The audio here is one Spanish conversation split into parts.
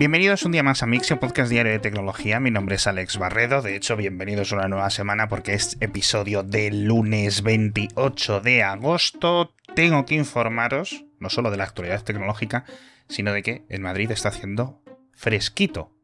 Bienvenidos un día más a Mixio, podcast diario de tecnología. Mi nombre es Alex Barredo. De hecho, bienvenidos a una nueva semana porque es episodio del lunes 28 de agosto. Tengo que informaros no solo de la actualidad tecnológica, sino de que en Madrid está haciendo fresquito.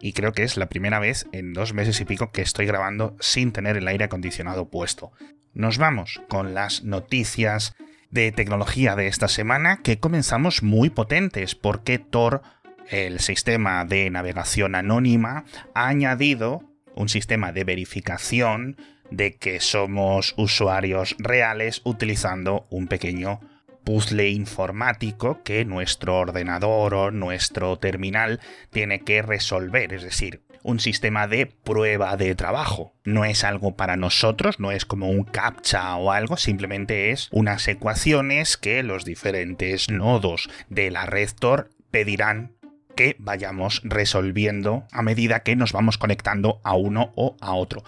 Y creo que es la primera vez en dos meses y pico que estoy grabando sin tener el aire acondicionado puesto. Nos vamos con las noticias de tecnología de esta semana que comenzamos muy potentes porque Tor el sistema de navegación anónima ha añadido un sistema de verificación de que somos usuarios reales utilizando un pequeño puzzle informático que nuestro ordenador o nuestro terminal tiene que resolver, es decir, un sistema de prueba de trabajo. No es algo para nosotros, no es como un captcha o algo, simplemente es unas ecuaciones que los diferentes nodos de la red Tor pedirán que vayamos resolviendo a medida que nos vamos conectando a uno o a otro.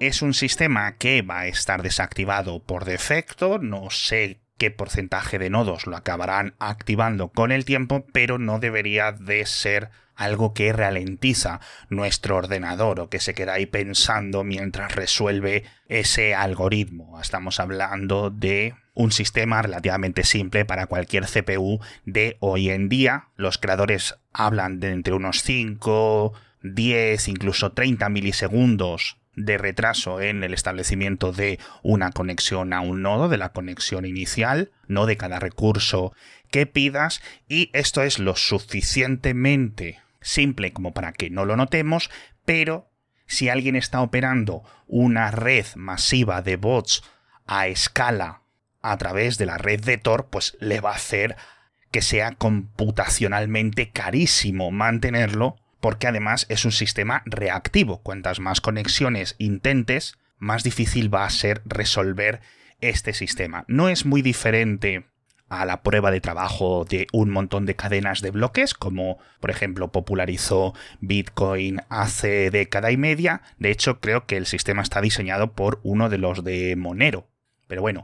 Es un sistema que va a estar desactivado por defecto, no sé qué porcentaje de nodos lo acabarán activando con el tiempo, pero no debería de ser algo que ralentiza nuestro ordenador o que se queda ahí pensando mientras resuelve ese algoritmo. Estamos hablando de un sistema relativamente simple para cualquier CPU de hoy en día. Los creadores hablan de entre unos 5, 10, incluso 30 milisegundos de retraso en el establecimiento de una conexión a un nodo, de la conexión inicial, no de cada recurso que pidas, y esto es lo suficientemente simple como para que no lo notemos, pero si alguien está operando una red masiva de bots a escala a través de la red de Tor, pues le va a hacer que sea computacionalmente carísimo mantenerlo, porque además es un sistema reactivo. Cuantas más conexiones intentes, más difícil va a ser resolver este sistema. No es muy diferente a la prueba de trabajo de un montón de cadenas de bloques, como por ejemplo popularizó Bitcoin hace década y media. De hecho, creo que el sistema está diseñado por uno de los de Monero. Pero bueno,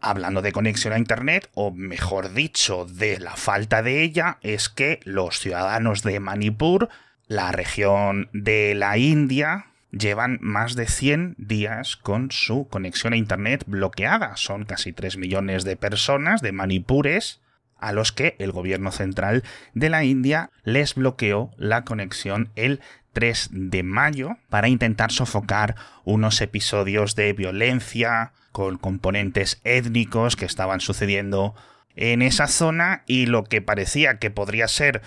hablando de conexión a Internet, o mejor dicho, de la falta de ella, es que los ciudadanos de Manipur, la región de la India, llevan más de 100 días con su conexión a Internet bloqueada. Son casi 3 millones de personas, de manipures, a los que el gobierno central de la India les bloqueó la conexión el 3 de mayo para intentar sofocar unos episodios de violencia con componentes étnicos que estaban sucediendo en esa zona y lo que parecía que podría ser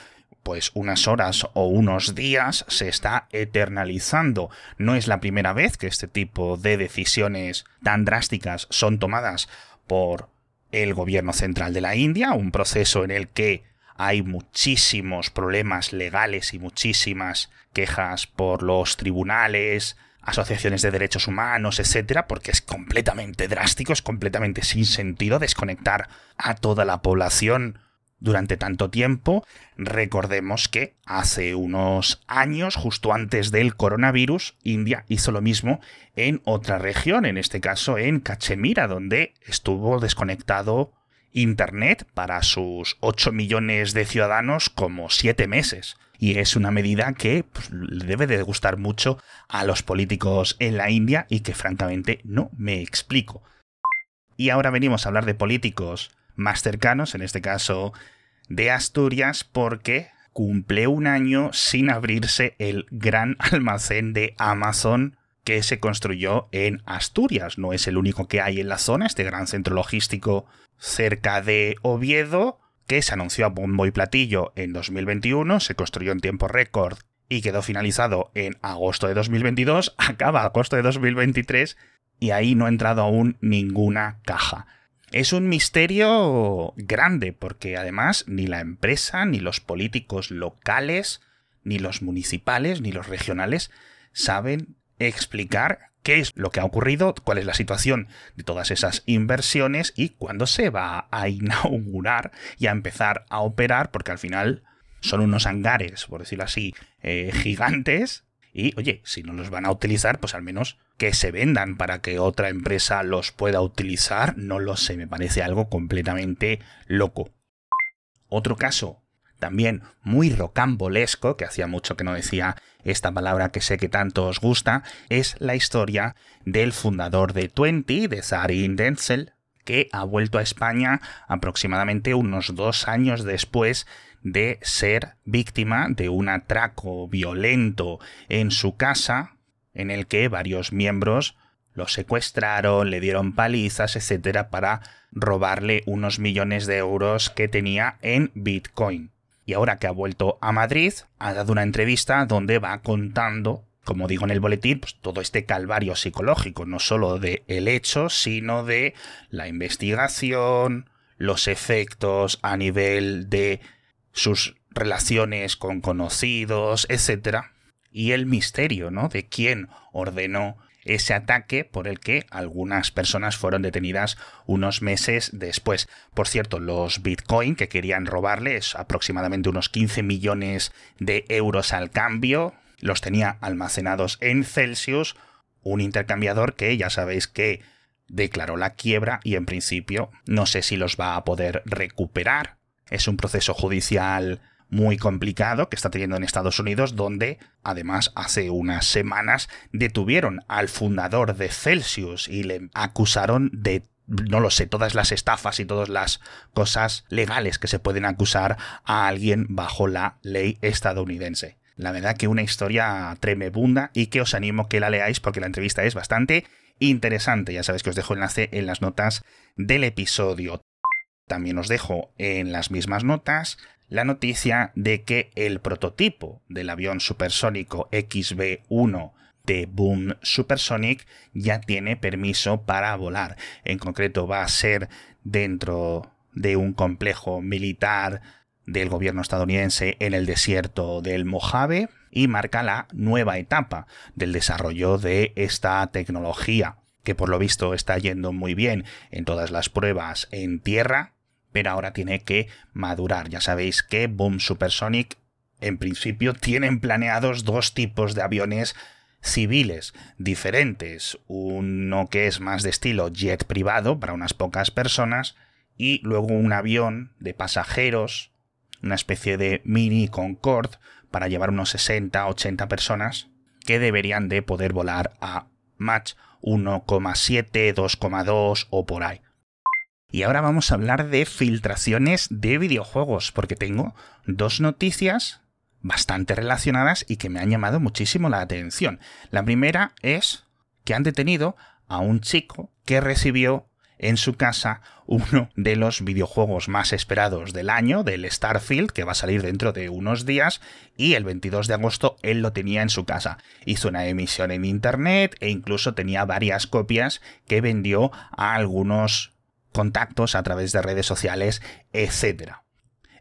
pues unas horas o unos días se está eternalizando. No es la primera vez que este tipo de decisiones tan drásticas son tomadas por el gobierno central de la India, un proceso en el que hay muchísimos problemas legales y muchísimas quejas por los tribunales, asociaciones de derechos humanos, etcétera, porque es completamente drástico, es completamente sin sentido desconectar a toda la población durante tanto tiempo. Recordemos que hace unos años, justo antes del coronavirus, India hizo lo mismo en otra región, en este caso en Cachemira, donde estuvo desconectado Internet para sus 8 millones de ciudadanos como 7 meses. Y es una medida que pues, debe de gustar mucho a los políticos en la India y que francamente no me explico. Y ahora venimos a hablar de políticos más cercanos, en este caso de Asturias, porque cumple un año sin abrirse el gran almacén de Amazon que se construyó en Asturias. No es el único que hay en la zona, este gran centro logístico cerca de Oviedo, que se anunció a bombo y platillo en 2021, se construyó en tiempo récord y quedó finalizado en agosto de 2022, acaba agosto de 2023 y ahí no ha entrado aún ninguna caja. Es un misterio grande porque además ni la empresa, ni los políticos locales, ni los municipales, ni los regionales saben explicar qué es lo que ha ocurrido, cuál es la situación de todas esas inversiones y cuándo se va a inaugurar y a empezar a operar, porque al final son unos hangares, por decirlo así, eh, gigantes y oye, si no los van a utilizar, pues al menos que se vendan para que otra empresa los pueda utilizar, no lo sé, me parece algo completamente loco. Otro caso también muy rocambolesco, que hacía mucho que no decía esta palabra que sé que tanto os gusta, es la historia del fundador de Twenty, de Sarin Denzel, que ha vuelto a España aproximadamente unos dos años después de ser víctima de un atraco violento en su casa, en el que varios miembros lo secuestraron, le dieron palizas, etcétera, para robarle unos millones de euros que tenía en Bitcoin. Y ahora que ha vuelto a Madrid, ha dado una entrevista donde va contando, como digo en el boletín, pues todo este calvario psicológico, no solo de el hecho, sino de la investigación, los efectos a nivel de sus relaciones con conocidos, etcétera, y el misterio, ¿no? de quién ordenó ese ataque por el que algunas personas fueron detenidas unos meses después. Por cierto, los Bitcoin que querían robarle es aproximadamente unos 15 millones de euros al cambio. Los tenía almacenados en Celsius, un intercambiador que ya sabéis que declaró la quiebra y en principio no sé si los va a poder recuperar. Es un proceso judicial muy complicado que está teniendo en Estados Unidos, donde además hace unas semanas detuvieron al fundador de Celsius y le acusaron de no lo sé, todas las estafas y todas las cosas legales que se pueden acusar a alguien bajo la ley estadounidense. La verdad que una historia tremebunda y que os animo que la leáis porque la entrevista es bastante interesante. Ya sabéis que os dejo enlace en las notas del episodio. También os dejo en las mismas notas la noticia de que el prototipo del avión supersónico XB-1 de Boom Supersonic ya tiene permiso para volar. En concreto va a ser dentro de un complejo militar del gobierno estadounidense en el desierto del Mojave y marca la nueva etapa del desarrollo de esta tecnología que por lo visto está yendo muy bien en todas las pruebas en tierra pero ahora tiene que madurar. Ya sabéis que Boom Supersonic en principio tienen planeados dos tipos de aviones civiles diferentes. Uno que es más de estilo jet privado para unas pocas personas y luego un avión de pasajeros, una especie de mini Concorde para llevar unos 60-80 personas que deberían de poder volar a Mach 1,7, 2,2 o por ahí. Y ahora vamos a hablar de filtraciones de videojuegos, porque tengo dos noticias bastante relacionadas y que me han llamado muchísimo la atención. La primera es que han detenido a un chico que recibió en su casa uno de los videojuegos más esperados del año, del Starfield, que va a salir dentro de unos días, y el 22 de agosto él lo tenía en su casa. Hizo una emisión en internet e incluso tenía varias copias que vendió a algunos contactos a través de redes sociales, etc.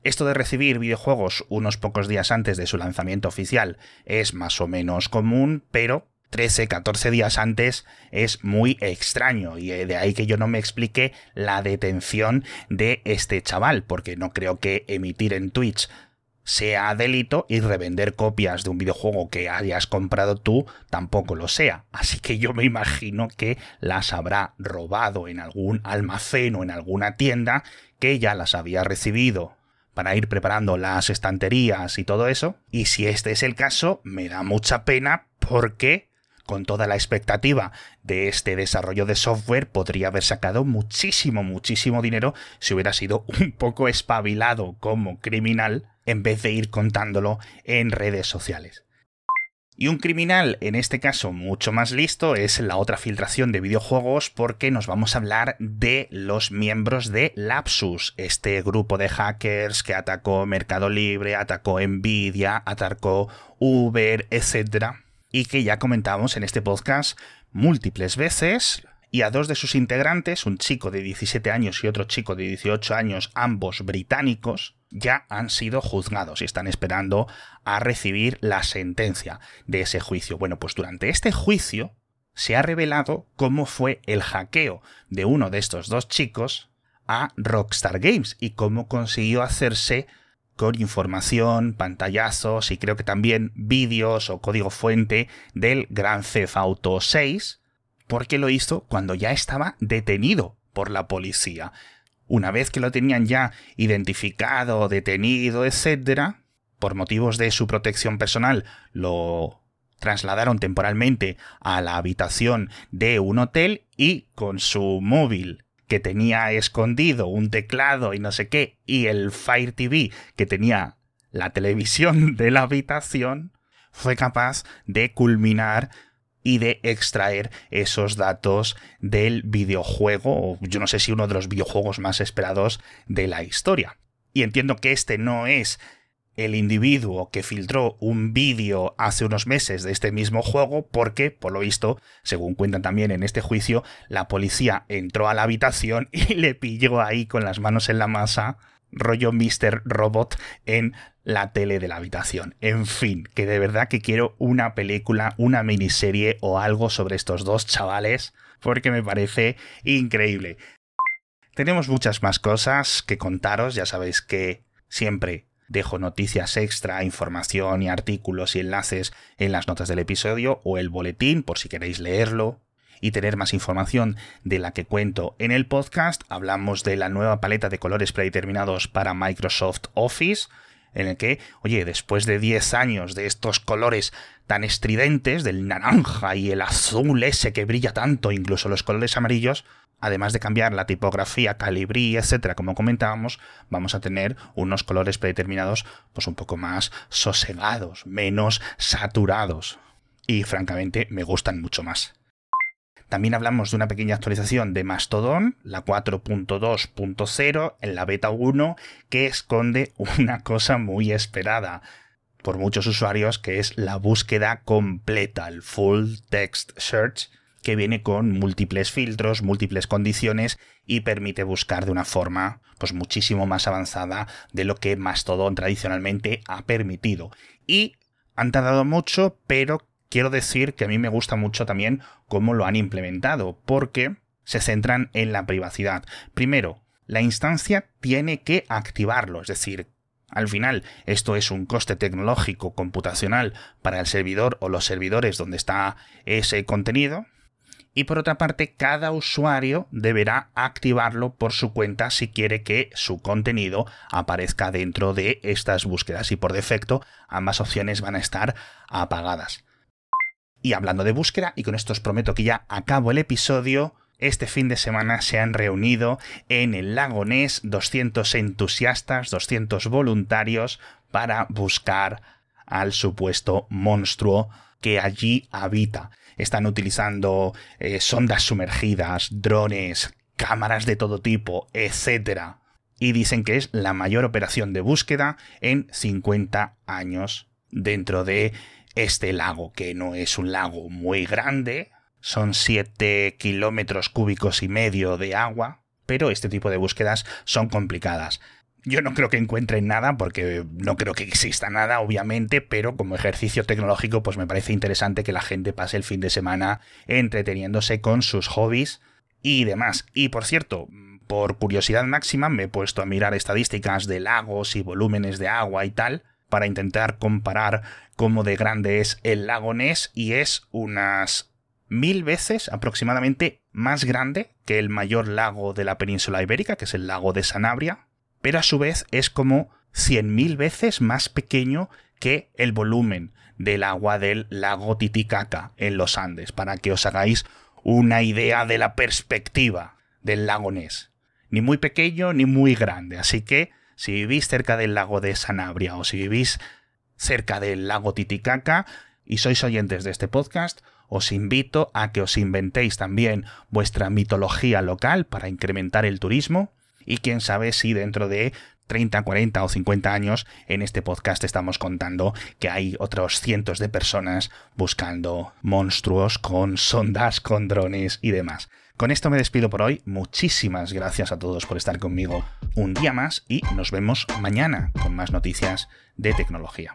Esto de recibir videojuegos unos pocos días antes de su lanzamiento oficial es más o menos común, pero 13, 14 días antes es muy extraño y de ahí que yo no me explique la detención de este chaval, porque no creo que emitir en Twitch sea delito y revender copias de un videojuego que hayas comprado tú tampoco lo sea. Así que yo me imagino que las habrá robado en algún almacén o en alguna tienda que ya las había recibido para ir preparando las estanterías y todo eso. Y si este es el caso, me da mucha pena porque con toda la expectativa de este desarrollo de software, podría haber sacado muchísimo, muchísimo dinero si hubiera sido un poco espabilado como criminal en vez de ir contándolo en redes sociales. Y un criminal, en este caso mucho más listo, es la otra filtración de videojuegos porque nos vamos a hablar de los miembros de Lapsus, este grupo de hackers que atacó Mercado Libre, atacó Nvidia, atacó Uber, etc. Y que ya comentamos en este podcast múltiples veces, y a dos de sus integrantes, un chico de 17 años y otro chico de 18 años, ambos británicos, ya han sido juzgados y están esperando a recibir la sentencia de ese juicio. Bueno, pues durante este juicio se ha revelado cómo fue el hackeo de uno de estos dos chicos a Rockstar Games y cómo consiguió hacerse con información, pantallazos y creo que también vídeos o código fuente del Gran Theft Auto 6, porque lo hizo cuando ya estaba detenido por la policía. Una vez que lo tenían ya identificado, detenido, etc., por motivos de su protección personal, lo trasladaron temporalmente a la habitación de un hotel y con su móvil que tenía escondido un teclado y no sé qué, y el Fire TV que tenía la televisión de la habitación, fue capaz de culminar y de extraer esos datos del videojuego, yo no sé si uno de los videojuegos más esperados de la historia. Y entiendo que este no es el individuo que filtró un vídeo hace unos meses de este mismo juego porque, por lo visto, según cuentan también en este juicio, la policía entró a la habitación y le pilló ahí con las manos en la masa, rollo Mr. Robot, en la tele de la habitación. En fin, que de verdad que quiero una película, una miniserie o algo sobre estos dos chavales porque me parece increíble. Tenemos muchas más cosas que contaros, ya sabéis que siempre Dejo noticias extra, información y artículos y enlaces en las notas del episodio o el boletín por si queréis leerlo y tener más información de la que cuento en el podcast. Hablamos de la nueva paleta de colores predeterminados para Microsoft Office, en el que, oye, después de 10 años de estos colores tan estridentes, del naranja y el azul ese que brilla tanto, incluso los colores amarillos, además de cambiar la tipografía, calibrí, etcétera, como comentábamos, vamos a tener unos colores predeterminados pues un poco más sosegados, menos saturados. Y francamente me gustan mucho más. También hablamos de una pequeña actualización de Mastodon, la 4.2.0 en la beta 1, que esconde una cosa muy esperada por muchos usuarios, que es la búsqueda completa, el Full Text Search, que viene con múltiples filtros, múltiples condiciones y permite buscar de una forma pues muchísimo más avanzada de lo que Mastodon tradicionalmente ha permitido. Y han tardado mucho, pero quiero decir que a mí me gusta mucho también cómo lo han implementado, porque se centran en la privacidad. Primero, la instancia tiene que activarlo, es decir, al final, esto es un coste tecnológico computacional para el servidor o los servidores donde está ese contenido, y por otra parte cada usuario deberá activarlo por su cuenta si quiere que su contenido aparezca dentro de estas búsquedas y por defecto ambas opciones van a estar apagadas. Y hablando de búsqueda, y con esto os prometo que ya acabo el episodio, este fin de semana se han reunido en el lago Ness 200 entusiastas, 200 voluntarios para buscar al supuesto monstruo que allí habita. Están utilizando eh, sondas sumergidas, drones, cámaras de todo tipo, etc. Y dicen que es la mayor operación de búsqueda en 50 años dentro de este lago, que no es un lago muy grande, son 7 kilómetros cúbicos y medio de agua, pero este tipo de búsquedas son complicadas. Yo no creo que encuentren nada, porque no creo que exista nada, obviamente, pero como ejercicio tecnológico, pues me parece interesante que la gente pase el fin de semana entreteniéndose con sus hobbies y demás. Y por cierto, por curiosidad máxima, me he puesto a mirar estadísticas de lagos y volúmenes de agua y tal, para intentar comparar cómo de grande es el lago Ness, y es unas mil veces aproximadamente más grande que el mayor lago de la península ibérica, que es el lago de Sanabria, pero a su vez es como 100.000 veces más pequeño que el volumen del agua del lago Titicaca en los Andes, para que os hagáis una idea de la perspectiva del lago Ness. Ni muy pequeño ni muy grande, así que si vivís cerca del lago de Sanabria o si vivís cerca del lago Titicaca y sois oyentes de este podcast, os invito a que os inventéis también vuestra mitología local para incrementar el turismo y quién sabe si dentro de 30, 40 o 50 años en este podcast estamos contando que hay otros cientos de personas buscando monstruos con sondas, con drones y demás. Con esto me despido por hoy. Muchísimas gracias a todos por estar conmigo un día más y nos vemos mañana con más noticias de tecnología.